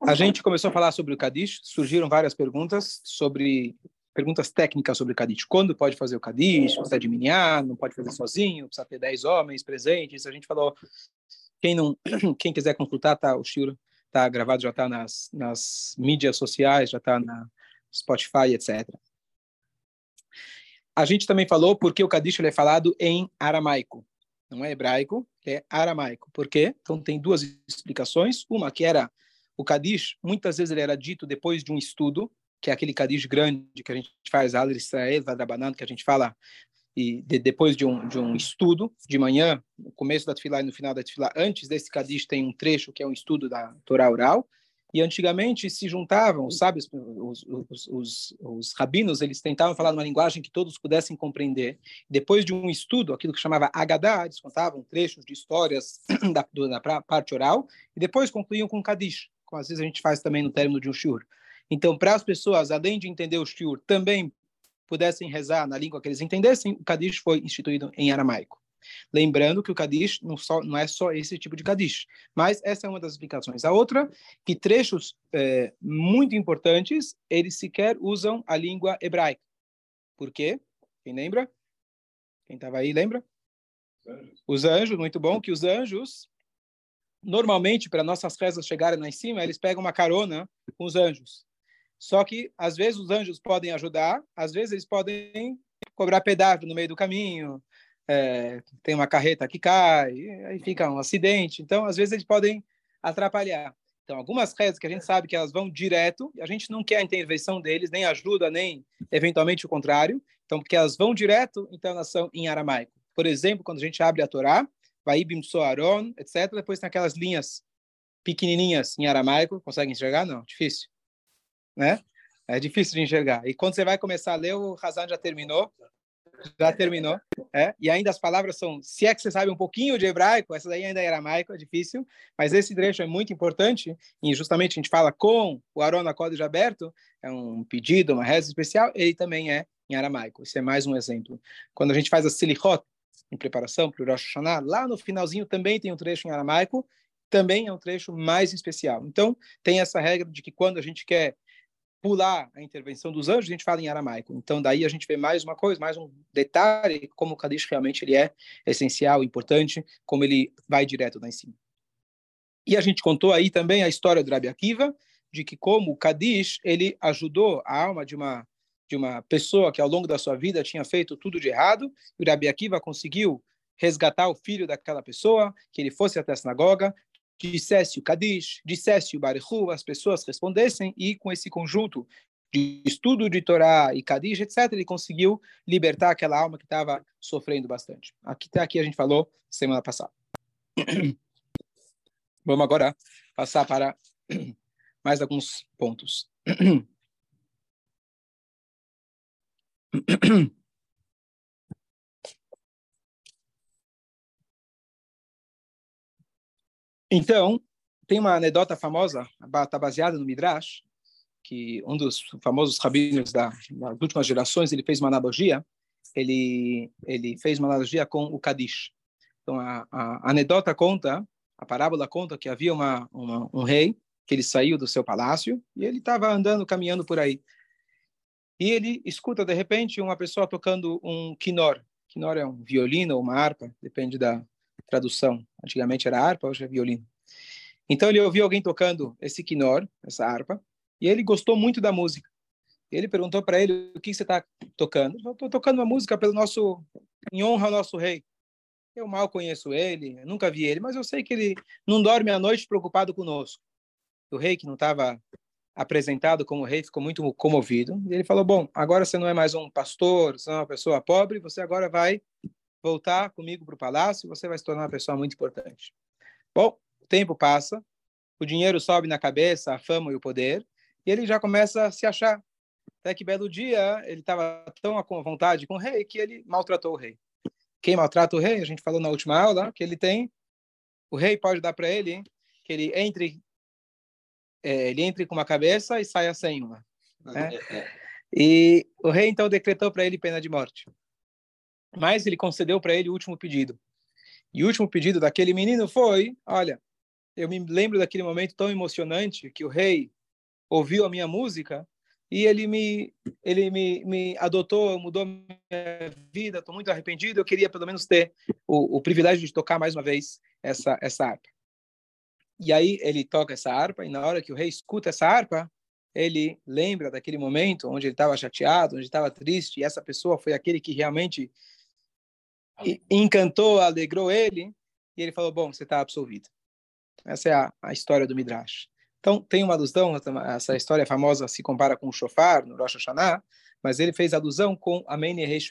A gente começou a falar sobre o Kadish, surgiram várias perguntas sobre perguntas técnicas sobre o Kadish. Quando pode fazer o Kadish? Precisa de miniar, não pode fazer sozinho, precisa ter 10 homens presentes. A gente falou, quem não, quem quiser consultar, tá, o Shiro tá gravado, já está nas, nas mídias sociais, já está na Spotify, etc. A gente também falou porque o Kadish é falado em aramaico, não é hebraico, é aramaico. Por quê? Então tem duas explicações. Uma que era o Kadish, muitas vezes ele era dito depois de um estudo, que é aquele Kadish grande que a gente faz, Al Israel, Vadrabanan, que a gente fala e de, depois de um, de um estudo de manhã, no começo da Tfilá e no final da Tfilá, antes desse Kadish tem um trecho que é um estudo da Torá oral, e antigamente se juntavam, os sábios, os, os, os, os, rabinos, eles tentavam falar numa linguagem que todos pudessem compreender. Depois de um estudo, aquilo que chamava Agadá, eles contavam trechos de histórias da, da parte oral, e depois concluíam com Kadish, como às vezes a gente faz também no término de um shur. Então, para as pessoas, além de entender o shur, também pudessem rezar na língua que eles entendessem, o Kadish foi instituído em aramaico. Lembrando que o Kadish não, só, não é só esse tipo de Kadish, mas essa é uma das explicações. A outra, que trechos é, muito importantes, eles sequer usam a língua hebraica. Por quê? Quem lembra? Quem estava aí lembra? Os anjos. os anjos, muito bom, que os anjos, normalmente, para nossas rezas chegarem lá em cima, eles pegam uma carona com os anjos. Só que, às vezes, os anjos podem ajudar, às vezes, eles podem cobrar pedágio no meio do caminho, é, tem uma carreta que cai, aí fica um acidente. Então, às vezes, eles podem atrapalhar. Então, algumas rezas que a gente sabe que elas vão direto, a gente não quer a intervenção deles, nem ajuda, nem eventualmente o contrário. Então, porque elas vão direto, então elas são em aramaico. Por exemplo, quando a gente abre a Torá, Vaibim Soaron, etc., depois tem aquelas linhas pequenininhas em aramaico. Consegue enxergar? Não, difícil. Né? É difícil de enxergar. E quando você vai começar a ler, o Hazan já terminou já terminou. É? E ainda as palavras são, se é que você sabe um pouquinho de hebraico, essa daí ainda é aramaico, é difícil, mas esse trecho é muito importante, e justamente a gente fala com o Arona Código aberto, é um pedido, uma reza especial, ele também é em aramaico. Isso é mais um exemplo. Quando a gente faz a silichot, em preparação para o Rosh Hashanah, lá no finalzinho também tem um trecho em aramaico, também é um trecho mais especial. Então, tem essa regra de que quando a gente quer pular a intervenção dos anjos, a gente fala em aramaico. Então, daí a gente vê mais uma coisa, mais um detalhe, como o Kadish realmente ele é essencial, importante, como ele vai direto lá em cima. E a gente contou aí também a história do Rabi Akiva, de que como o Kadish, ele ajudou a alma de uma de uma pessoa que ao longo da sua vida tinha feito tudo de errado, e o Rabi Akiva conseguiu resgatar o filho daquela pessoa, que ele fosse até a sinagoga, dissesse o Kadish, dissesse o Barichu, as pessoas respondessem, e com esse conjunto de estudo de Torá e Kadish, etc., ele conseguiu libertar aquela alma que estava sofrendo bastante. Aqui até aqui a gente falou semana passada. Vamos agora passar para mais alguns pontos. Então, tem uma anedota famosa, está baseada no Midrash, que um dos famosos rabinos da, das últimas gerações, ele fez uma analogia, ele, ele fez uma analogia com o Kadish. Então, a, a, anedota conta, a parábola conta que havia uma, uma, um rei que ele saiu do seu palácio e ele estava andando, caminhando por aí. E ele escuta, de repente, uma pessoa tocando um quinor. Quinor é um violino ou uma harpa, depende da, tradução. Antigamente era harpa, hoje é violino. Então ele ouviu alguém tocando esse quinor, essa harpa, e ele gostou muito da música. Ele perguntou para ele o que você está tocando. Estou tocando uma música pelo nosso, em honra ao nosso rei. Eu mal conheço ele, nunca vi ele, mas eu sei que ele não dorme à noite preocupado conosco. O rei que não estava apresentado como rei ficou muito comovido. Ele falou: Bom, agora você não é mais um pastor, você é uma pessoa pobre, você agora vai voltar comigo para o palácio, você vai se tornar uma pessoa muito importante. Bom, o tempo passa, o dinheiro sobe na cabeça, a fama e o poder, e ele já começa a se achar. Até que belo dia ele estava tão com vontade com o rei que ele maltratou o rei. Quem maltrata o rei, a gente falou na última aula, que ele tem, o rei pode dar para ele, hein, que ele entre, é, ele entre com uma cabeça e saia sem uma. Né? É, é. E o rei então decretou para ele pena de morte. Mas ele concedeu para ele o último pedido. E o último pedido daquele menino foi: olha, eu me lembro daquele momento tão emocionante que o rei ouviu a minha música e ele me ele me, me adotou, mudou minha vida. Estou muito arrependido. Eu queria pelo menos ter o, o privilégio de tocar mais uma vez essa essa harpa. E aí ele toca essa harpa e na hora que o rei escuta essa harpa, ele lembra daquele momento onde ele estava chateado, onde estava triste, e essa pessoa foi aquele que realmente encantou, alegrou ele, e ele falou: Bom, você está absolvido. Essa é a, a, história do Midrash. Então, tem uma alusão, essa história famosa se compara com o shofar no Rosh Hashanah, mas ele fez alusão com Amen Yeresh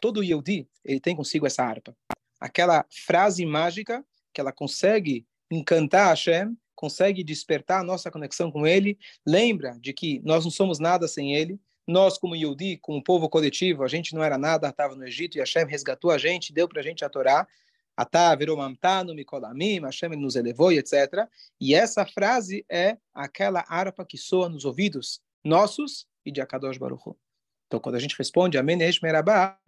Todo Yehudi, ele tem consigo essa harpa. Aquela frase mágica que ela consegue encantar Hashem, consegue despertar a nossa conexão com Ele, lembra de que nós não somos nada sem Ele, nós como Yehudi, como povo coletivo, a gente não era nada, estava no Egito e Hashem resgatou a gente, deu para a gente a Torá, Atá virou mamtano, mikolamim, Hashem nos elevou etc. E essa frase é aquela harpa que soa nos ouvidos nossos e de Akadosh Baruch. Então, quando a gente responde Amém Merabá,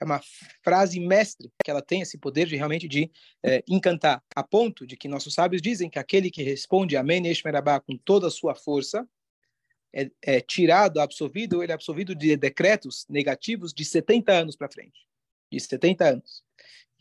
é uma frase mestre, que ela tem esse poder de realmente de é, encantar, a ponto de que nossos sábios dizem que aquele que responde Amém Merabá com toda a sua força, é, é tirado, absolvido, ele é absolvido de decretos negativos de 70 anos para frente. De 70 anos.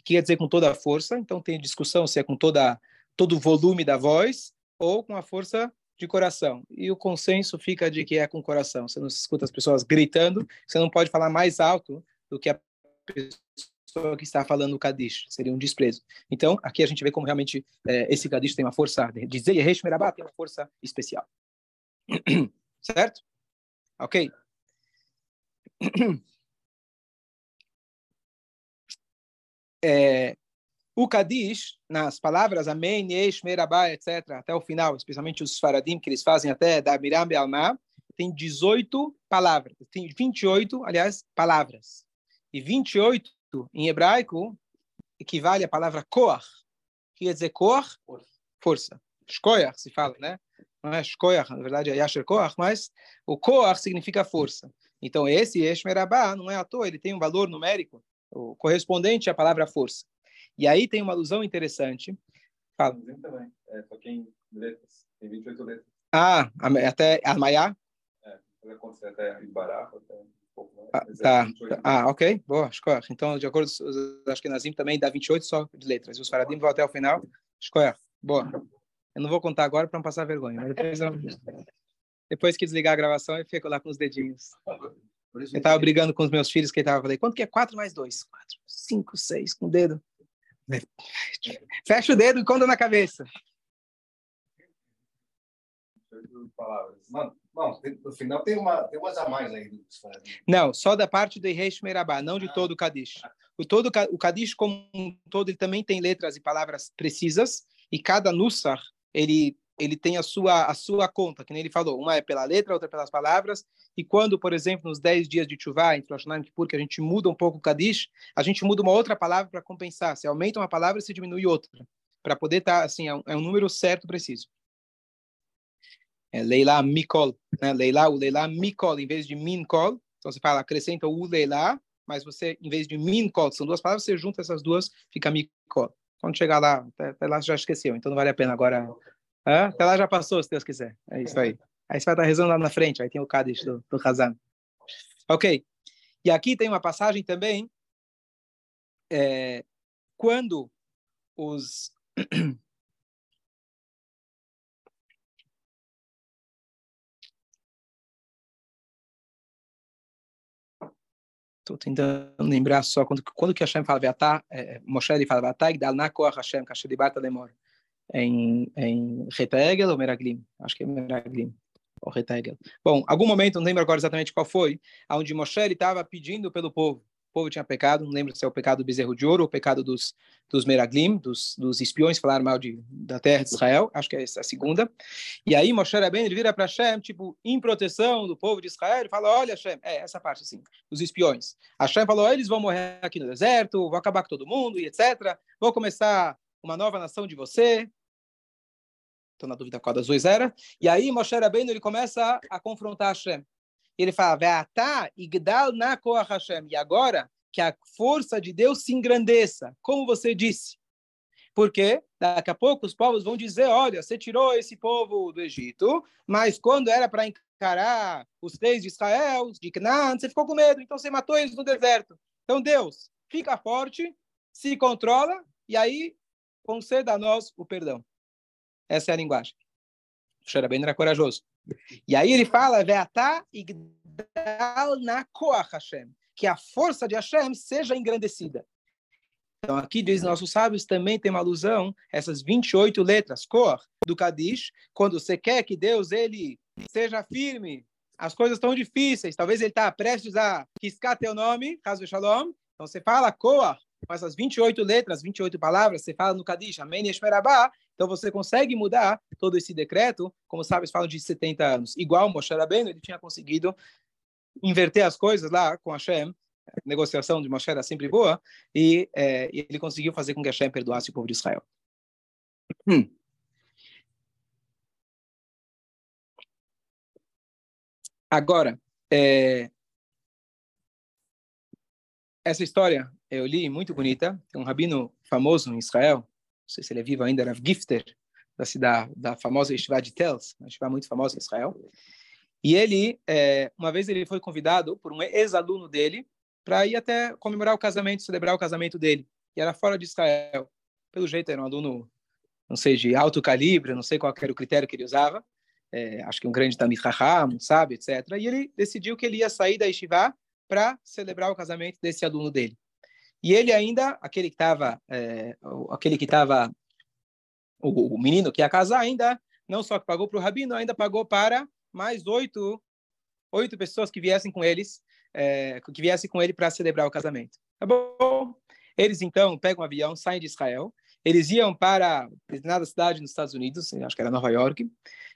Quer dizer com toda a força? Então tem discussão se é com toda, todo o volume da voz ou com a força de coração. E o consenso fica de que é com o coração. Você não escuta as pessoas gritando, você não pode falar mais alto do que a pessoa que está falando o Kadish. Seria um desprezo. Então, aqui a gente vê como realmente é, esse Kadish tem uma força, dizer Yeresh Merabá tem uma força especial. certo? Ok? É, o Kadish, nas palavras Amém, Yesh, Merabá, etc., até o final, especialmente os Faradim, que eles fazem até da Miram Be'alma, tem 18 palavras, tem 28, aliás, palavras. E 28 em hebraico equivale à palavra koach, que quer dizer koach, força. Shkoyach se fala, né? Não é shkoyach, na verdade é yasher koach, mas o koach significa força. Então esse yesh merabá não é à toa, ele tem um valor numérico o correspondente à palavra força. E aí tem uma alusão interessante. Fala. Também. É, só tem letras. Tem 28 letras. Ah, até Armaiá? É, até Ibará, até. Ah, tá. É ah, ok. Boa, escolha. Então, de acordo com os Ashkenazim, também dá 28 só de letras. Os Faradim vão até o final. Escolha. Boa. Eu não vou contar agora para não passar vergonha. Mas depois, eu... depois que desligar a gravação, eu fico lá com os dedinhos. Eu estava brigando com os meus filhos, que ele estava falando, quanto que é 4 mais 2? 4, 5, 6, com o dedo. Fecha o dedo e conta na cabeça. Mano, não, no final tem, uma, tem umas a mais aí. Não, só da parte do Reish Merabá, não de todo o Kadish. O, todo, o Kadish como um todo, ele também tem letras e palavras precisas, e cada Nussar, ele ele tem a sua a sua conta, que nem ele falou, uma é pela letra, outra pelas palavras, e quando, por exemplo, nos 10 dias de Tchuvá, entre Rosh e Kippur, que a gente muda um pouco o Kadish, a gente muda uma outra palavra para compensar, se aumenta uma palavra, se diminui outra, para poder estar, tá, assim, é um, é um, número certo, preciso. É Leila Mikol, né? Leila, o Leila Mikol, em vez de Minkol, então você fala, acrescenta o Leila, mas você, em vez de Minkol, são duas palavras, você junta essas duas, fica Mikol. Quando chegar lá, até, até lá já esqueceu, então não vale a pena agora ah, até lá já passou, se Deus quiser. É isso aí. Aí você vai estar rezando lá na frente, aí tem o Kadish do, do Hazan. Ok. E aqui tem uma passagem também, é, quando os... Estou tentando lembrar só quando, quando que Hashem fala, Veatá, é, Moshe ele fala, Veatá, Igdal Nakoach Hashem, Kasher Dibata Lemor em, em Retegel ou Meraglim? Acho que é Meraglim ou Retegel. Bom, algum momento, não lembro agora exatamente qual foi, onde Moshe estava pedindo pelo povo. Povo tinha pecado, não lembro se é o pecado do bezerro de ouro ou o pecado dos, dos Meraglim, dos, dos espiões que falaram mal de, da terra de Israel, acho que é a segunda. E aí Moshe bem, ele vira para Hashem, tipo, em proteção do povo de Israel, ele fala, olha Hashem, é essa parte assim, os espiões. Hashem falou, eles vão morrer aqui no deserto, vou acabar com todo mundo e etc. Vou começar uma nova nação de você. estou na dúvida qual das duas era. E aí Moshe Rabbeinu ele começa a, a confrontar Hashem. Ele fala, Ve'atá igdal na. E agora que a força de Deus se engrandeça, como você disse. Porque daqui a pouco os povos vão dizer, olha, você tirou esse povo do Egito, mas quando era para encarar os reis de Israel, de Canaã, você ficou com medo, então você matou eles no deserto. Então Deus, fica forte, se controla, e aí conceda a nós o perdão. Essa é a linguagem. O Xerabeno era corajoso. E aí ele fala, igdal na Hashem, que a força de Hashem seja engrandecida. Então, aqui diz nossos sábios, também tem uma alusão, essas 28 letras, cor, do Kadish, quando você quer que Deus ele seja firme, as coisas estão difíceis, talvez ele está prestes a riscar teu nome, caso Shalom, então você fala Koah, com essas 28 letras, 28 palavras, você fala no Kadish, Amém Yeshmerabah, então você consegue mudar todo esse decreto, como sabes, falam de 70 anos. Igual Moshe Rabbeinu, ele tinha conseguido inverter as coisas lá com Hashem, a negociação de Moshe era sempre boa, e, é, ele conseguiu fazer com que Hashem perdoasse o povo de Israel. Hum. Agora, é, essa história eu li, muito bonita. Tem um rabino famoso em Israel, sei se ele é vivo ainda, Rav Gifter, da da famosa Yeshiva de Tels, uma Yeshiva muito famosa em Israel. E ele, é, uma vez ele foi convidado por um ex-aluno dele para ir até comemorar o casamento, celebrar o casamento dele. E era fora de Israel. Pelo jeito, era um aluno, não sei, de alto calibre, não sei qual era o critério que ele usava. É, acho que um grande Tamid Raham, sabe, etc. E ele decidiu que ele ia sair da Yeshiva para celebrar o casamento desse aluno dele. E ele ainda, aquele que estava, é, aquele que estava, o, o, menino que ia casar, ainda não só que pagou para o rabino, ainda pagou para mais oito, oito pessoas que viessem com eles, é, que viessem com ele para celebrar o casamento. Tá bom? Eles então pegam um avião, saem de Israel, eles iam para determinada cidade nos Estados Unidos, acho que era Nova York,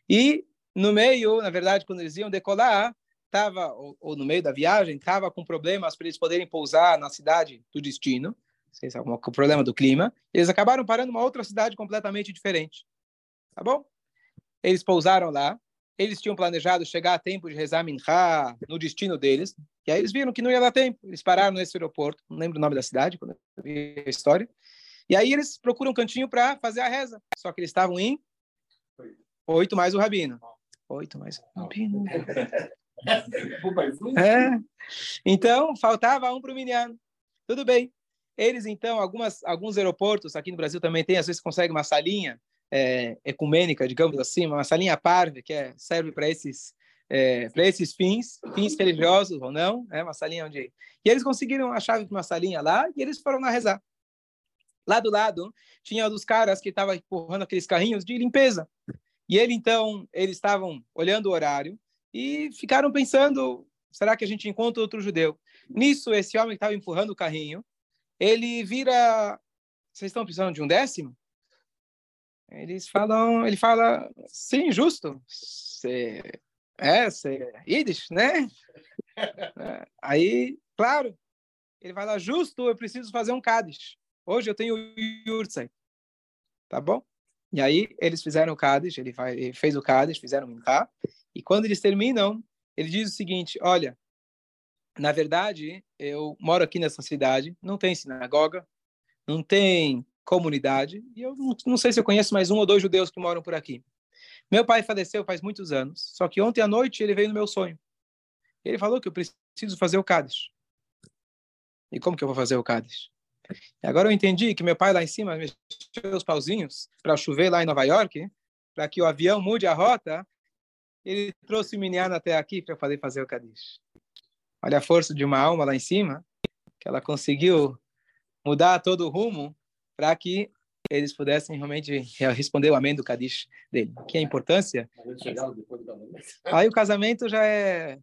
e no meio, na verdade, quando eles iam decolar, estava, ou, ou, no meio da viagem, estava com problemas para eles poderem pousar na cidade do destino, sei se é algum problema do clima, eles acabaram parando uma outra cidade completamente diferente. Tá bom? Eles pousaram lá, eles tinham planejado chegar a tempo de rezar Minha no destino deles, e aí eles viram que não ia dar tempo. Eles pararam nesse aeroporto, não lembro o nome da cidade, quando eu vi a história. E aí eles procuram um cantinho para fazer a reza. Só que eles estavam em oito mais o rabino. Oito mais o rabino. É. Então, faltava um para o Miniano. Tudo bem. Eles, então, algumas, alguns aeroportos, aqui no Brasil também tem, às vezes consegue uma salinha é, ecumênica, digamos assim, uma salinha parve, que é, serve para esses, é, para esses fins, fins religiosos ou não, é uma salinha onde... E eles conseguiram a chave de uma salinha lá e eles foram lá rezar. Lá do lado, tinha um dos caras que estavam empurrando aqueles carrinhos de limpeza. E ele, então, eles estavam olhando o horário, e ficaram pensando: será que a gente encontra outro judeu? Nisso, esse homem que estava empurrando o carrinho, ele vira: vocês estão precisando de um décimo? Eles falam, ele fala: sim, justo. Cê, é, cê, Yiddish, né? É, aí, claro, ele vai lá, justo, eu preciso fazer um Kaddish. Hoje eu tenho Yurtzeit. Tá bom? E aí eles fizeram o Kaddish, ele, ele fez o Kaddish, fizeram o Minchá, e quando eles terminam, ele diz o seguinte: olha, na verdade, eu moro aqui nessa cidade, não tem sinagoga, não tem comunidade, e eu não, não sei se eu conheço mais um ou dois judeus que moram por aqui. Meu pai faleceu faz muitos anos, só que ontem à noite ele veio no meu sonho. Ele falou que eu preciso fazer o Cádiz. E como que eu vou fazer o Cádiz? E agora eu entendi que meu pai lá em cima mexeu os pauzinhos para chover lá em Nova York, para que o avião mude a rota ele trouxe o Minyan até aqui para poder fazer o Kadish. Olha a força de uma alma lá em cima, que ela conseguiu mudar todo o rumo para que eles pudessem realmente responder o amém do Kadish dele. Que é a importância? Aí o casamento já é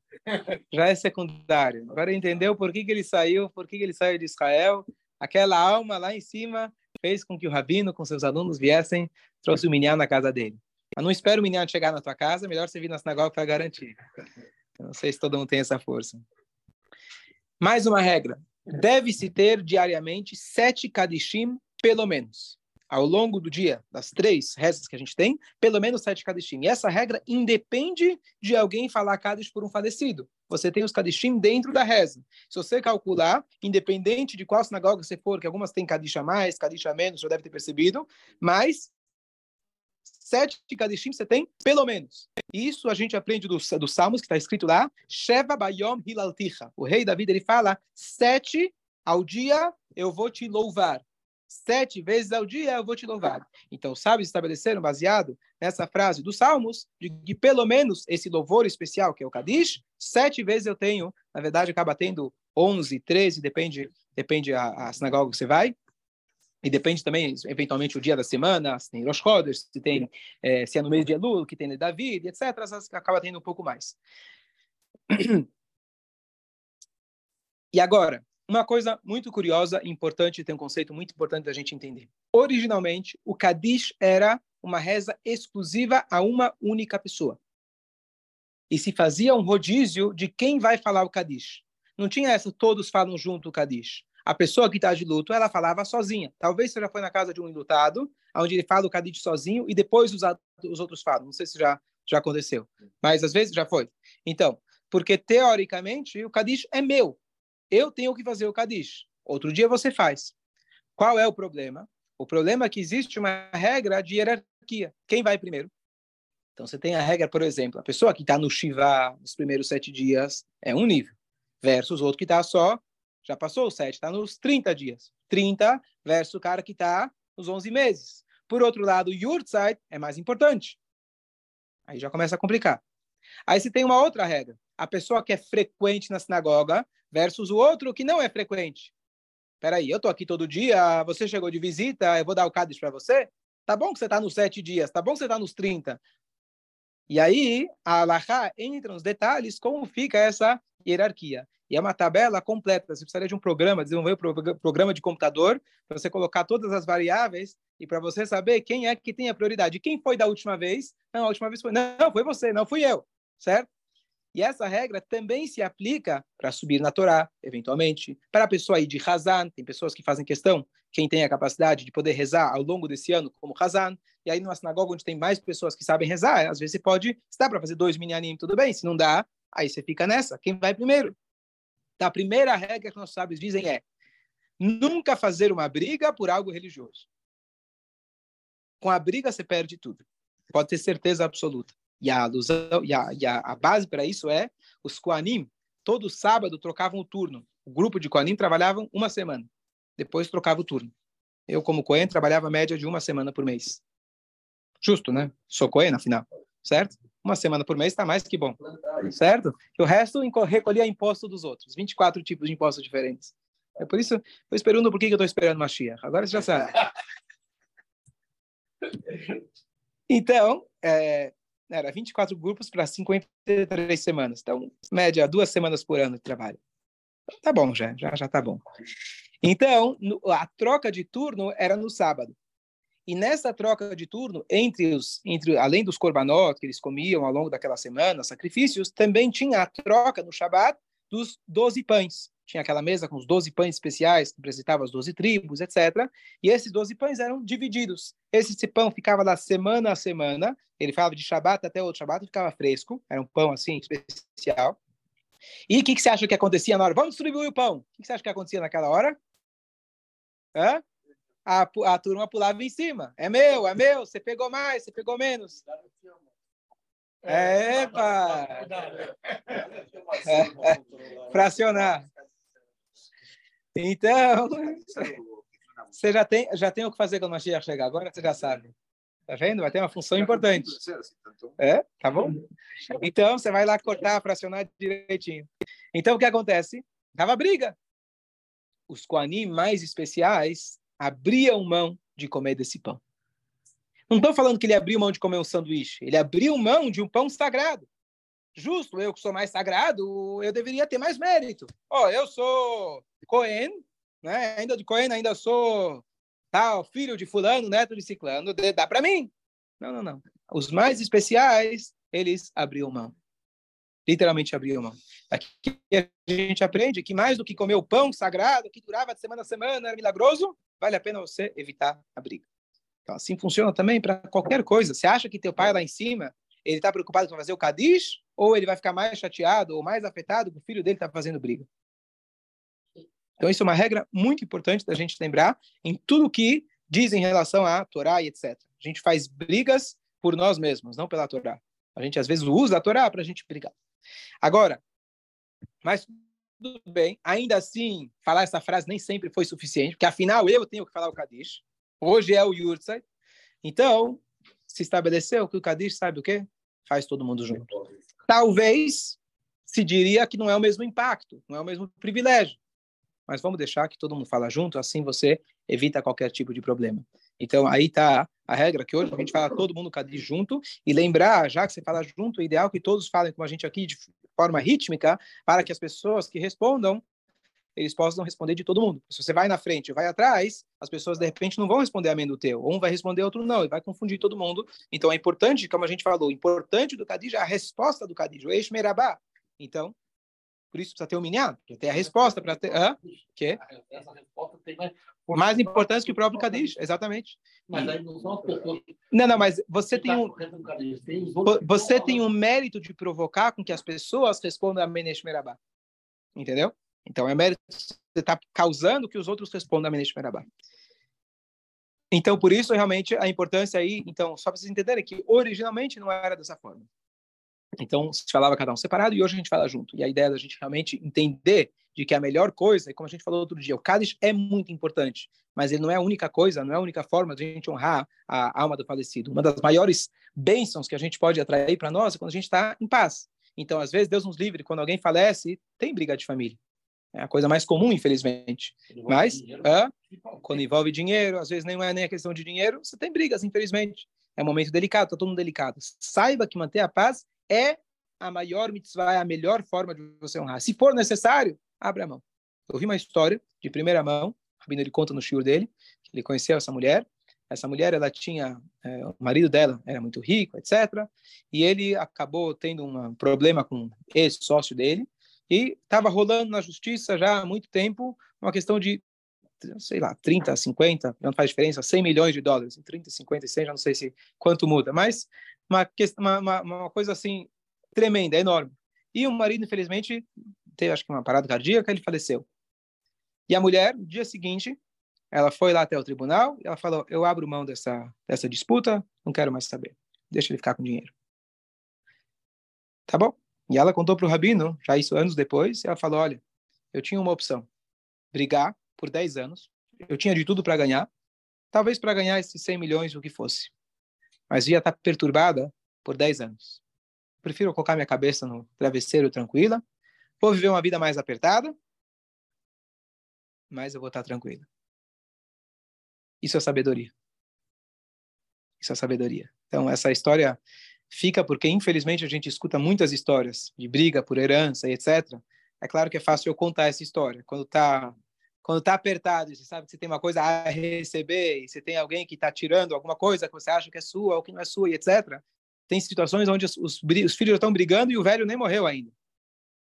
já é secundário. Agora entendeu por que, que ele saiu, por que, que ele saiu de Israel. Aquela alma lá em cima fez com que o rabino com seus alunos viessem, trouxe o Minyan na casa dele. Mas não espera o menino chegar na tua casa, melhor você vir na sinagoga para garantir. Eu não sei se todo mundo tem essa força. Mais uma regra. Deve-se ter diariamente sete kadishim, pelo menos. ao longo do dia, das três rezas que a gente tem, pelo menos sete Kadishim. E essa regra independe de alguém falar Kadish por um falecido. Você tem os Kadishim dentro da reza. Se você calcular, independente de qual sinagoga você for, que algumas têm Kadish a mais, Kadish a menos, já deve ter percebido, mas sete Kadishim você tem, pelo menos. Isso a gente aprende dos do Salmos, que está escrito lá, Sheva Bayom Hilalticha. O rei David, ele fala, sete ao dia eu vou te louvar sete vezes ao dia eu vou te louvar. Então, sábios estabeleceram, baseado nessa frase dos Salmos, de que pelo menos esse louvor especial, que é o Kadish, sete vezes eu tenho, na verdade acaba tendo onze, treze, depende, depende a, a sinagoga que você vai, e depende também, eventualmente, o dia da semana, se tem Rosh Chodesh, se, tem, é, se é no mês de Elul, que tem David, etc., acaba tendo um pouco mais. E agora, uma coisa muito curiosa e importante, tem um conceito muito importante da gente entender. Originalmente, o Kadish era uma reza exclusiva a uma única pessoa. E se fazia um rodízio de quem vai falar o Kadish. Não tinha essa, todos falam junto o Kadish. A pessoa que está de luto, ela falava sozinha. Talvez você já foi na casa de um enlutado, onde ele fala o Kadish sozinho e depois os, os outros falam. Não sei se já, já aconteceu, mas às vezes já foi. Então, porque teoricamente o Kadish é meu, eu tenho que fazer o Kadish. Outro dia você faz. Qual é o problema? O problema é que existe uma regra de hierarquia. Quem vai primeiro? Então você tem a regra, por exemplo, a pessoa que está no Shiva nos primeiros sete dias é um nível, versus outro que está só, já passou os sete, está nos 30 dias. 30 versus o cara que está nos 11 meses. Por outro lado, o Yurtzeit é mais importante. Aí já começa a complicar. Aí você tem uma outra regra. A pessoa que é frequente na sinagoga versus o outro que não é frequente. Peraí, eu tô aqui todo dia, você chegou de visita, eu vou dar o Cádiz para você? Tá bom que você está nos sete dias, tá bom que você está nos 30. E aí, a Alahá entra nos detalhes como fica essa hierarquia. E é uma tabela completa. Você precisaria de um programa, desenvolver um programa de computador, para você colocar todas as variáveis e para você saber quem é que tem a prioridade. Quem foi da última vez? Não, a última vez foi. Não, foi você, não fui eu. Certo? E essa regra também se aplica para subir na Torá, eventualmente, para a pessoa ir de Hazan, tem pessoas que fazem questão, quem tem a capacidade de poder rezar ao longo desse ano como Hazan, e aí numa sinagoga onde tem mais pessoas que sabem rezar, às vezes você pode, estar para fazer dois minyanim, tudo bem, se não dá, aí você fica nessa, quem vai primeiro? Então, a primeira regra que nossos sábios dizem é, nunca fazer uma briga por algo religioso. Com a briga você perde tudo, pode ter certeza absoluta. E a alusão, e a, e a, a base para isso é os Koanim, todo sábado trocavam o turno. O grupo de Koanim trabalhavam uma semana, depois trocava o turno. Eu, como Cohen, trabalhava média de uma semana por mês. Justo, né? Sou Cohen, afinal, certo? Uma semana por mês está mais que bom, certo? E o resto recolhia imposto dos outros, 24 tipos de impostos diferentes. É por isso, eu esperando por que eu estou esperando Mashiach. Agora você já sabe. Então, é, era 24 grupos para 53 semanas. Então, média, duas semanas por ano de trabalho. Então, tá bom já, já, já tá bom. Então, a troca de turno era no sábado. E nessa troca de turno, entre os, entre, além dos korbanot que eles comiam ao longo daquela semana, sacrifícios, também tinha a troca no Shabat dos 12 pães tinha aquela mesa com os 12 pães especiais que representavam as 12 tribos, etc. E esses 12 pães eram divididos. Esse pão ficava lá semana a semana, ele falava de Shabat até outro Shabat, ficava fresco, era um pão assim especial. E o que, que, você acha que acontecia na hora? Vamos distribuir o pão. O que, que, você acha que acontecia naquela hora? Hã? A, a turma pulava em cima. É meu, é meu, você pegou mais, você pegou menos. É, epa! É, fracionar. Então, você já tem, já tem o que fazer quando o Mashiach chegar. Agora você já sabe. Tá vendo? Vai ter uma função importante. É? Tá bom? Então, você vai lá cortar, fracionar direitinho. Então, o que acontece? Tava briga. Os Koanim mais especiais abriam mão de comer desse pão. Não estou falando que ele abriu mão de comer um sanduíche. Ele abriu mão de um pão sagrado justo, eu que sou mais sagrado, eu deveria ter mais mérito. Ó, oh, eu sou Cohen, né? Ainda de Cohen, ainda sou tal, filho de fulano, neto de ciclano, dá para mim. Não, não, não. Os mais especiais, eles abriam mão. Literalmente abriam mão. Aqui a gente aprende que mais do que comer o pão sagrado, que durava de semana a semana, era milagroso, vale a pena você evitar a briga. Então, assim funciona também para qualquer coisa. Você acha que teu pai lá em cima, ele está preocupado com fazer o Kadish, ou ele vai ficar mais chateado ou mais afetado que o filho dele está fazendo briga? Então, isso é uma regra muito importante da gente lembrar em tudo que diz em relação à Torá e etc. A gente faz brigas por nós mesmos, não pela Torá. A gente, às vezes, usa a Torá para a gente brigar. Agora, mas tudo bem, ainda assim, falar essa frase nem sempre foi suficiente, porque afinal eu tenho que falar o Kadish. Hoje é o Yurtzeit. Então, se estabeleceu que o Kadish sabe o quê? Faz todo mundo junto. Talvez se diria que não é o mesmo impacto, não é o mesmo privilégio. Mas vamos deixar que todo mundo fala junto, assim você evita qualquer tipo de problema. Então, aí está a regra que hoje a gente fala todo mundo Kadish junto e lembrar, já que você fala junto, é ideal que todos falem como a gente aqui de forma rítmica, para que as pessoas que respondam eles possam responder de todo mundo. Se você vai na frente vai atrás, as pessoas de repente não vão responder amém do teu. Um vai responder, outro não, e vai confundir todo mundo. Então é importante, como a gente falou, importante do Kadija é a resposta do Kadija, o Eish Merabá. Então, por isso precisa ter o minyan, porque tem a resposta para ter. Hã? Que? Essa resposta tem mais, mais importante que o próprio Kadija, exatamente. Mas aí não são as pessoas. Não, não, mas você tem um. Você tem um mérito de provocar com que as pessoas respondam a Menesh Merabá. Entendeu? Então, é mérito você está causando que os outros respondam a Menesh Merabá. Então, por isso, realmente, a importância aí, então, só para vocês entenderem que originalmente não era dessa forma. Então, se falava cada um separado e hoje a gente fala junto. E a ideia da gente realmente entender de que a melhor coisa, e como a gente falou outro dia, o Kaddish é muito importante, mas ele não é a única coisa, não é a única forma de a gente honrar a alma do falecido. Uma das maiores bênçãos que a gente pode atrair para nós é quando a gente está em paz. Então, às vezes, Deus nos livre, quando alguém falece, tem briga de família. É a coisa mais comum, infelizmente. Mas, é, quando envolve dinheiro, às vezes nem é nem a questão de dinheiro, você tem brigas, infelizmente. É um momento delicado, está todo mundo delicado. Saiba que manter a paz é a maior mitzvah, é a melhor forma de você honrar. Se for necessário, abre a mão. Eu ouvi uma história de primeira mão, o Rabino ele conta no shiur dele, que ele conheceu essa mulher. Essa mulher, ela tinha, é, o marido dela era muito rico, etc. E ele acabou tendo um problema com esse sócio dele, e estava rolando na justiça já há muito tempo uma questão de, sei lá, 30, 50, não faz diferença, 100 milhões de dólares, 30, 50, 100, já não sei se quanto muda, mas uma, uma, uma, coisa assim tremenda, enorme. E o marido, infelizmente, teve acho que uma parada cardíaca, ele faleceu. E a mulher, no dia seguinte, ela foi lá até o tribunal e ela falou: Eu abro mão dessa, dessa disputa, não quero mais saber. Deixa ele ficar com dinheiro. Tá bom? E ela contou para o rabino, já isso anos depois, ela falou: Olha, eu tinha uma opção, brigar por 10 anos, eu tinha de tudo para ganhar, talvez para ganhar esses 100 milhões, o que fosse, mas ia estar tá perturbada por 10 anos. Prefiro colocar minha cabeça no travesseiro tranquila, vou viver uma vida mais apertada, mas eu vou estar tá tranquila. Isso é sabedoria. Isso é sabedoria. Então, essa história fica porque, infelizmente, a gente escuta muitas histórias de briga por herança e etc. É claro que é fácil eu contar essa história. Quando está quando tá apertado você sabe que você tem uma coisa a receber e você tem alguém que está tirando alguma coisa que você acha que é sua ou que não é sua e etc. Tem situações onde os, os, os filhos estão brigando e o velho nem morreu ainda.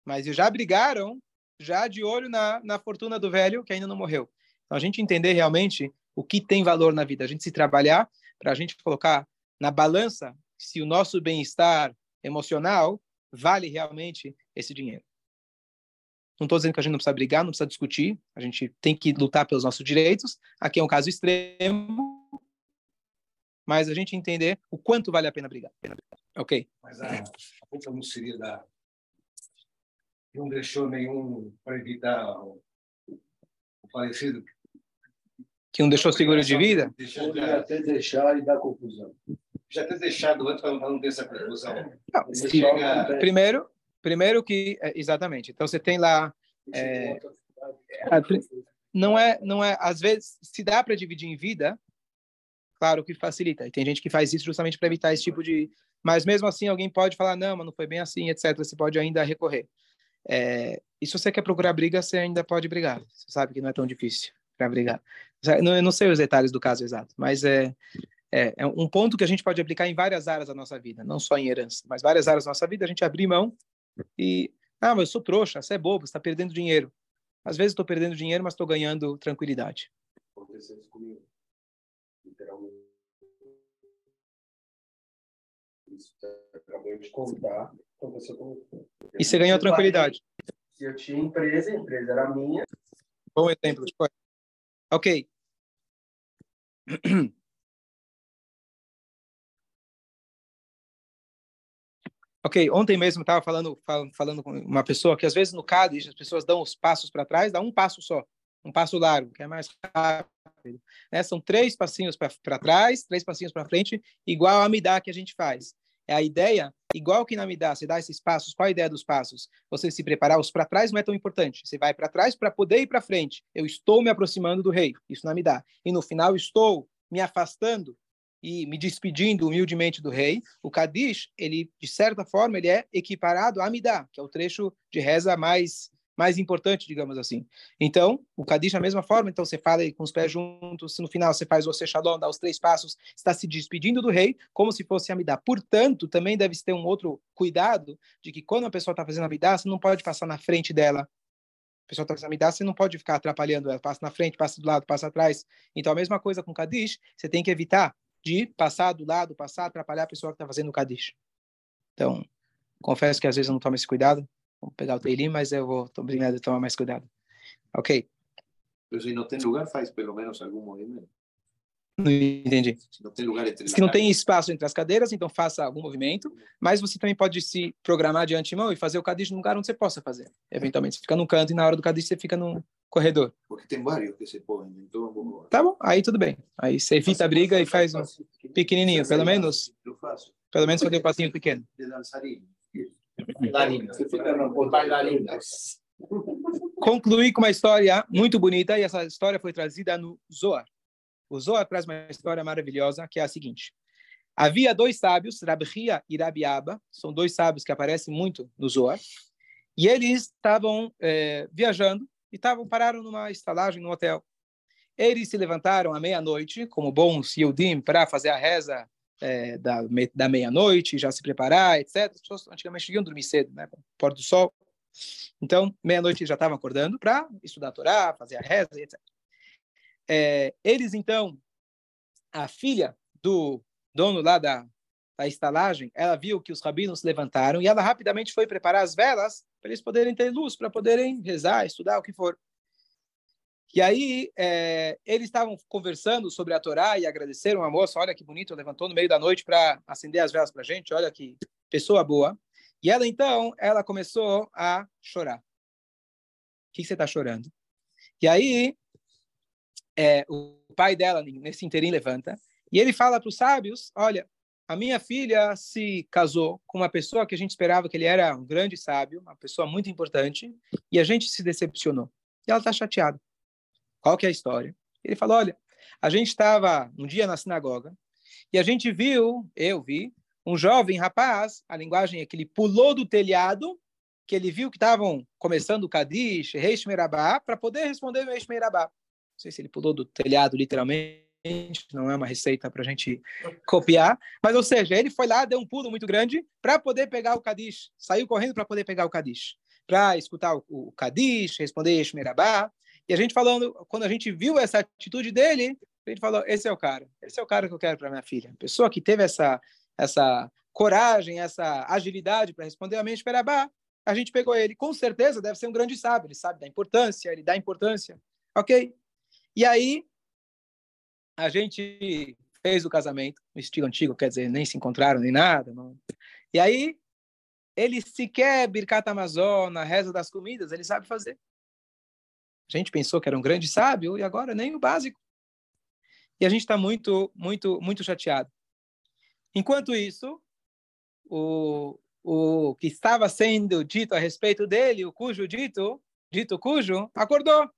Mas já brigaram, já de olho na, na fortuna do velho que ainda não morreu. Então, a gente entender realmente o que tem valor na vida, a gente se trabalhar para a gente colocar na balança se o nosso bem-estar emocional vale realmente esse dinheiro. Não estou dizendo que a gente não precisa brigar, não precisa discutir, a gente tem que lutar pelos nossos direitos. Aqui é um caso extremo, mas a gente entender o quanto vale a pena brigar. Ok? Mas a, a culpa não seria da. Não deixou nenhum para evitar o, o falecido. Que não deixou seguro de vida? Deixou até deixar e dar confusão já ter deixado antes para não ter essa confusão? Não, primeiro, primeiro que é, exatamente. Então você tem lá é, não é não é às vezes se dá para dividir em vida, claro que facilita. E tem gente que faz isso justamente para evitar esse tipo de mas mesmo assim alguém pode falar não, mas não foi bem assim, etc. Você pode ainda recorrer. É, e se você quer procurar briga, você ainda pode brigar. Você sabe que não é tão difícil para brigar. Eu não sei os detalhes do caso exato, mas é é, é, um ponto que a gente pode aplicar em várias áreas da nossa vida, não só em herança, mas várias áreas da nossa vida, a gente abrir mão e, ah, mas eu sou trouxa, você é bobo, você está perdendo dinheiro. Às vezes estou perdendo dinheiro, mas estou ganhando tranquilidade. Aconteceu isso comigo, literalmente. Isso acabou de contar. E você ganhou tranquilidade. Se eu tinha empresa, a empresa era minha. Bom exemplo. Ok. Ok, ontem mesmo estava falando, falando, falando com uma pessoa que às vezes no Cádiz as pessoas dão os passos para trás, dá um passo só, um passo largo, que é mais rápido. Né? São três passinhos para trás, três passinhos para frente, igual a Amidá que a gente faz. É a ideia, igual que na Amidá, você dá esses passos, qual a ideia dos passos? Você se preparar, os para trás não é tão importante. Você vai para trás para poder ir para frente. Eu estou me aproximando do rei, isso na Amidá. E no final estou me afastando e me despedindo humildemente do rei, o Kadish, ele, de certa forma, ele é equiparado a Amidá, que é o trecho de reza mais mais importante, digamos assim. Então, o Kadish, da mesma forma, então você fala com os pés juntos, no final você faz o Shalom, dá os três passos, está se despedindo do rei, como se fosse Amidá. Portanto, também deve ter um outro cuidado de que quando a pessoa está fazendo Amidá, você não pode passar na frente dela. A pessoa está fazendo Amidá, você não pode ficar atrapalhando ela, passa na frente, passa do lado, passa atrás. Então, a mesma coisa com o Kadish, você tem que evitar de passar do lado, passar, atrapalhar a pessoa que está fazendo o Kadish. Então, confesso que às vezes eu não tomo esse cuidado. Vou pegar o Teilim, mas eu vou tô obrigado a tomar mais cuidado. Ok. Mas se não tem lugar, faz pelo menos algum movimento. Não entendi. Se não tem lugar entre Se não tem espaço entre as cadeiras, então faça algum movimento, mas você também pode se programar de antemão e fazer o Kadish num lugar onde você possa fazer. Eventualmente, você fica num canto e na hora do Kadish você fica no corredor. Porque tem vários que se podem, então... Tá bom, aí tudo bem. Aí você evita a briga e faz um pequenininho, pelo menos. Eu faço. Pelo menos fazer um passinho pequeno. De dançarino. Você bailarina. Concluí com uma história muito bonita e essa história foi trazida no Zohar. O Zohar traz uma história maravilhosa que é a seguinte. Havia dois sábios, Rabia e Rabiaba, são dois sábios que aparecem muito no Zohar, e eles estavam é, viajando e pararam numa estalagem no hotel. Eles se levantaram à meia-noite, como bons Yudim, para fazer a reza é, da, da meia-noite, já se preparar, etc. As pessoas antigamente iam dormir cedo, né? Pôr do sol. Então, meia-noite já estavam acordando para estudar a Torá, fazer a reza, etc. É, eles, então, a filha do dono lá da, da estalagem, ela viu que os rabinos levantaram e ela rapidamente foi preparar as velas para eles poderem ter luz, para poderem rezar, estudar, o que for. E aí, é, eles estavam conversando sobre a Torá e agradeceram a moça, olha que bonito, levantou no meio da noite para acender as velas para a gente, olha que pessoa boa. E ela, então, ela começou a chorar. O que você está chorando? E aí, é, o pai dela, nesse interim, levanta e ele fala para os sábios: Olha, a minha filha se casou com uma pessoa que a gente esperava que ele era um grande sábio, uma pessoa muito importante, e a gente se decepcionou. E ela está chateada. Qual que é a história? Ele falou: Olha, a gente estava um dia na sinagoga e a gente viu, eu vi, um jovem rapaz, a linguagem é que ele pulou do telhado, que ele viu que estavam começando o Kadish, Reish Merabá, para poder responder o Reish Merabá sei se ele pulou do telhado literalmente, não é uma receita para a gente copiar, mas ou seja, ele foi lá, deu um pulo muito grande para poder pegar o Kadish, saiu correndo para poder pegar o Kadish, para escutar o, Kadish, responder Shmerabá, e a gente falando, quando a gente viu essa atitude dele, a gente falou, esse é o cara, esse é o cara que eu quero para minha filha, pessoa que teve essa essa coragem, essa agilidade para responder a mente Shmerabá, a gente pegou ele, com certeza deve ser um grande sábio, ele sabe da importância, ele dá importância, ok? E aí, a gente fez o casamento, no estilo antigo, quer dizer, nem se encontraram nem nada. Não. E aí, ele sequer Birkat Amazon, na reza das comidas, ele sabe fazer. A gente pensou que era um grande sábio e agora nem o básico. E a gente está muito, muito, muito chateado. Enquanto isso, o, o que estava sendo dito a respeito dele, o cujo dito, dito cujo, acordou.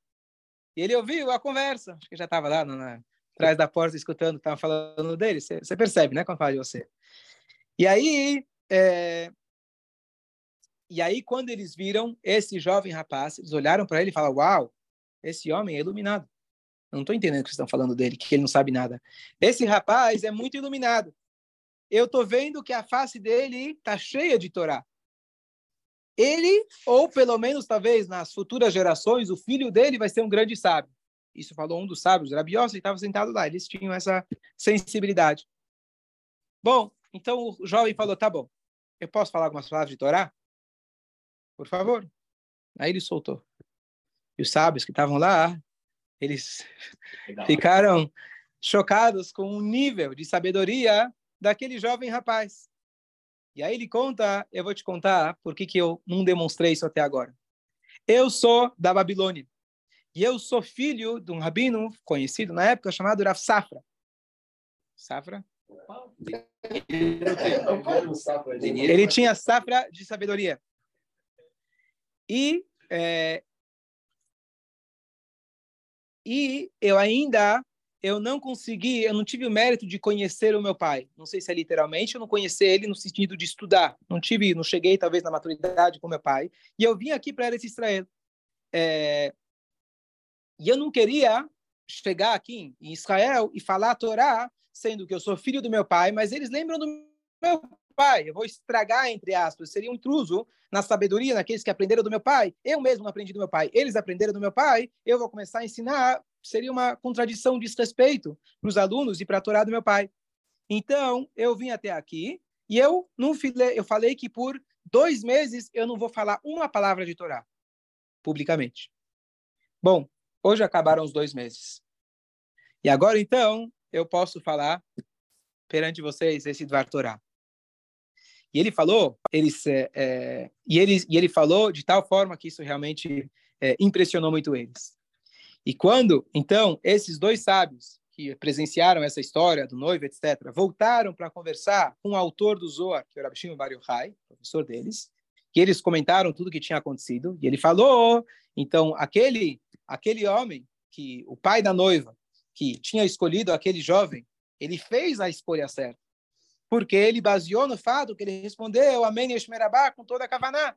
E ele ouviu a conversa, acho que já estava lá na, atrás da porta escutando, estava falando dele. Você percebe, né, quando fala de você. E aí, é... e aí quando eles viram esse jovem rapaz, eles olharam para ele e falaram: "Uau, esse homem é iluminado". Eu não estou entendendo o que vocês estão falando dele, que ele não sabe nada. Esse rapaz é muito iluminado. Eu estou vendo que a face dele está cheia de Torá ele, ou pelo menos talvez nas futuras gerações, o filho dele vai ser um grande sábio. Isso falou um dos sábios, Rabi Yossi, estava sentado lá, eles tinham essa sensibilidade. Bom, Então o jovem falou: tá bom, eu posso falar algumas palavras de Torá? Por favor. Aí ele soltou. E os sábios que estavam lá, eles ficaram chocados com o nível de sabedoria daquele jovem rapaz. E aí ele conta, eu vou te contar por que, eu não demonstrei isso até agora. Eu sou da Babilônia. E eu sou filho de um rabino conhecido na época chamado Rav Safra. Safra? Ele tinha safra de sabedoria. E, é, e eu ainda eu não consegui, eu não tive o mérito de conhecer o meu pai. Não sei se é literalmente, eu não conhecer ele no sentido de estudar. Não tive, não cheguei talvez na maturidade com meu pai. E eu vim aqui para Eretz Israel. É, e eu não queria chegar aqui em Israel e falar a Torá, sendo que eu sou filho do meu pai, mas eles lembram do meu pai. Eu vou estragar, entre aspas, seria um intruso na sabedoria, naqueles que aprenderam do meu pai. Eu mesmo aprendi do meu pai, eles aprenderam do meu pai. Eu vou começar a ensinar. Seria uma contradição, desrespeito para os alunos e para a Torá do meu pai. Então, eu vim até aqui e eu não falei, eu falei que por dois meses eu não vou falar uma palavra de Torá publicamente. Bom, hoje acabaram os dois meses. E agora, então, eu posso falar perante vocês esse Dvar Torá. E ele falou, eles, é, é, e, ele, e ele falou de tal forma que isso realmente é, impressionou muito eles. E quando, então, esses dois sábios que presenciaram essa história do noivo, etc., voltaram para conversar com o autor do Zohar, que era o Shimon Bar Yochai, professor deles, que eles comentaram tudo o que tinha acontecido, e ele falou, então, aquele, aquele homem, que o pai da noiva, que tinha escolhido aquele jovem, ele fez a escolha certa. Porque ele baseou no fato que ele respondeu Amém Yeshmerabá com toda a Kavaná.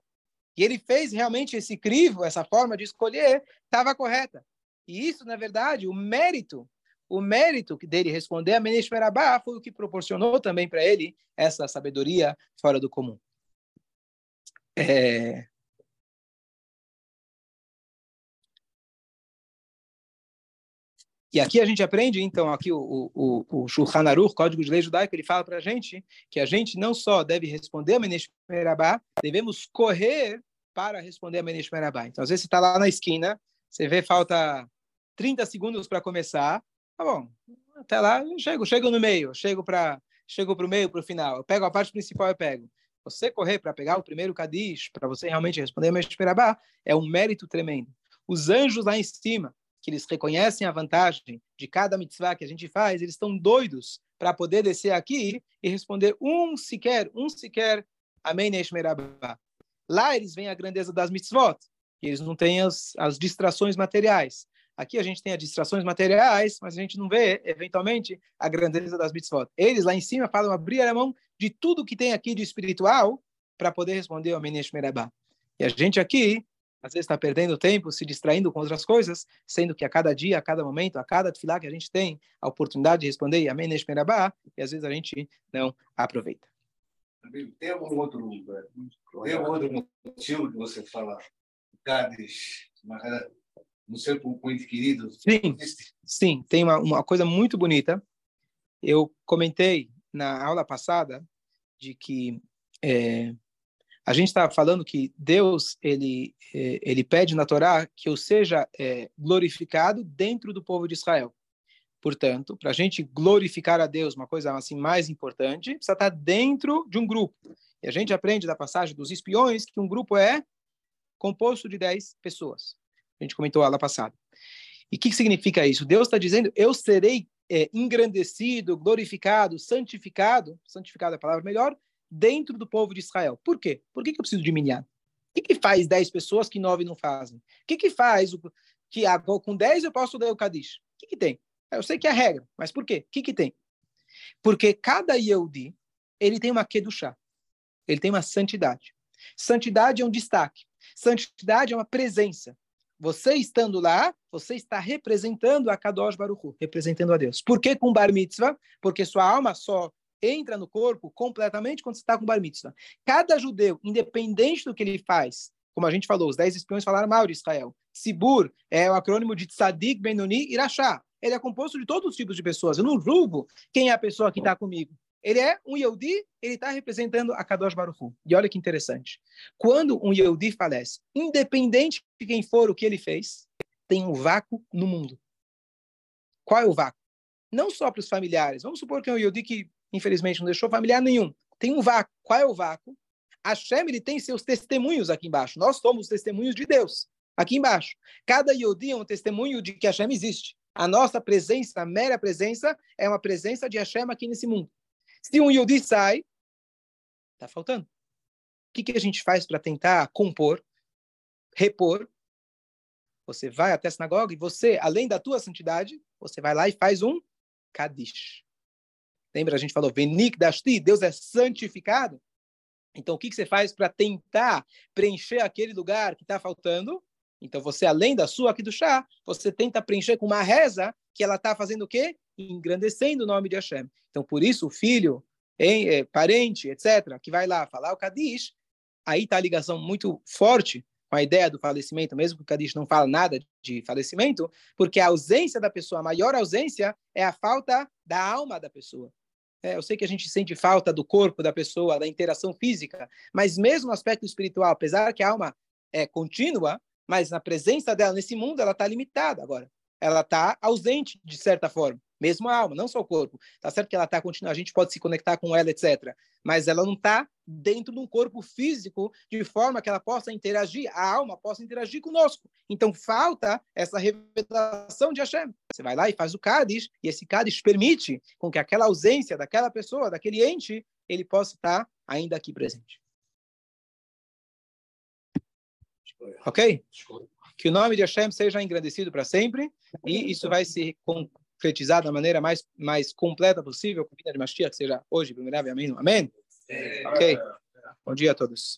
E ele fez realmente esse crivo, essa forma de escolher, estava correta. E isso, na verdade, o mérito, o mérito dele responder Amém Yeshmerabá foi o que proporcionou também para ele essa sabedoria fora do comum. É, E aqui a gente aprende, então, aqui o, o, o Shulchan Aruch, Código de Lei Judaico, ele fala para a gente que a gente não só deve responder a Menesh devemos correr para responder a Menesh. Então, às vezes você está lá na esquina, você vê falta 30 segundos para começar, tá bom, até lá eu chego, chego no meio, chego para chego o meio, para o final, eu pego a parte principal, eu pego. Você correr para pegar o primeiro Kadish, para você realmente responder a Merabá, é um mérito tremendo. Os anjos lá em cima, que eles reconhecem a vantagem de cada mitzvah que a gente faz, eles estão doidos para poder descer aqui e responder um sequer, um sequer, Amém Neshmerabah. Lá eles veem a grandeza das mitzvot, que eles não têm as, as distrações materiais. Aqui a gente tem as distrações materiais, mas a gente não vê, eventualmente, a grandeza das mitzvot. Eles lá em cima falam abrir a mão de tudo que tem aqui de espiritual para poder responder ao Menesh Merabá. E a gente aqui às vezes está perdendo tempo, se distraindo com outras coisas, sendo que a cada dia, a cada momento, a cada tefilá que a gente tem a oportunidade de responder Amém Neshmerabá, e às vezes a gente não aproveita. Tem algum outro, tem algum outro motivo que você fala, Gades, no seu muito querido? Sim, sim, tem uma, uma coisa muito bonita. Eu comentei na aula passada de que é, a gente está falando que Deus ele é, ele pede na Torá que eu seja é, glorificado dentro do povo de Israel. Portanto, para a gente glorificar a Deus, uma coisa assim mais importante, precisa estar tá dentro de um grupo. E a gente aprende da passagem dos espiões que um grupo é composto de 10 pessoas. A gente comentou lá passada. E o que, que significa isso? Deus está dizendo: eu serei é, engrandecido, glorificado, santificado, santificado é a palavra melhor, dentro do povo de Israel. Por quê? Por que, que eu preciso de minyan? O que, que faz 10 pessoas que 9 não fazem? O que, que faz o, que ah, com 10 eu posso dar o Kadish? O que, que tem? Eu sei que é a regra, mas por quê? O que, que tem? Porque cada Yehudi, ele tem uma Kedushá. Ele tem uma santidade. Santidade é um destaque. Santidade é uma presença. Você estando lá, você está representando a Kadosh Baruch representando a Deus. Por que com Bar Mitzvah? Porque sua alma só entra no corpo completamente quando você está com bar mitzvah. Cada judeu, independente do que ele faz, como a gente falou, os dez espiões falaram mal de Israel. Sibur é o acrônimo de Tzadik, Benoni e Irachá. Ele é composto de todos os tipos de pessoas. Eu não julgo quem é a pessoa que está comigo. Ele é um Yehudi, ele está representando a Kadosh Baruch Hu. E olha que interessante. Quando um Yehudi falece, independente de quem for o que ele fez, tem um vácuo no mundo. Qual é o vácuo? Não só para os familiares. Vamos supor que é um Yehudi que, infelizmente, não deixou familiar nenhum. Tem um vácuo. Qual é o vácuo? Hashem ele tem seus testemunhos aqui embaixo. Nós somos testemunhos de Deus aqui embaixo. Cada Yodi é um testemunho de que Hashem existe. A nossa presença, a mera presença, é uma presença de Hashem aqui nesse mundo. Se um Yodi sai, está faltando. O que, que a gente faz para tentar compor, repor? Você vai até a sinagoga e você, além da tua santidade, você vai lá e faz um Kadish. Lembra, a gente falou, Venik Dashti, Deus é santificado. Então, o que, que você faz para tentar preencher aquele lugar que está faltando? Então, você, além da sua aqui do chá, você tenta preencher com uma reza que ela está fazendo o quê? Engrandecendo o nome de Hashem. Então, por isso, o filho, hein, é, parente, etc., que vai lá falar o Kadish, aí está a ligação muito forte com a ideia do falecimento, mesmo que o Kadish não fala nada de falecimento, porque a ausência da pessoa, a maior ausência, é a falta da alma da pessoa. É, eu sei que a gente sente falta do corpo da pessoa, da interação física, mas mesmo no aspecto espiritual, apesar que a alma é contínua, mas na presença dela nesse mundo, ela está limitada agora. Ela está ausente, de certa forma. Mesmo a alma, não só o corpo. Tá certo que ela está contínua, a gente pode se conectar com ela, etc. Mas ela não está dentro de um corpo físico de forma que ela possa interagir, a alma possa interagir conosco. Então falta essa revelação de Hashem. Você vai lá e faz o Cádiz, e esse Cádiz permite com que aquela ausência daquela pessoa, daquele ente, ele possa estar ainda aqui presente. Ok? Que o nome de Hashem seja engrandecido para sempre e isso vai se concretizar da maneira mais, mais completa possível com a vida de Mashiach, que seja hoje, primeiro, amém? Amém? Ok? Bom dia a todos.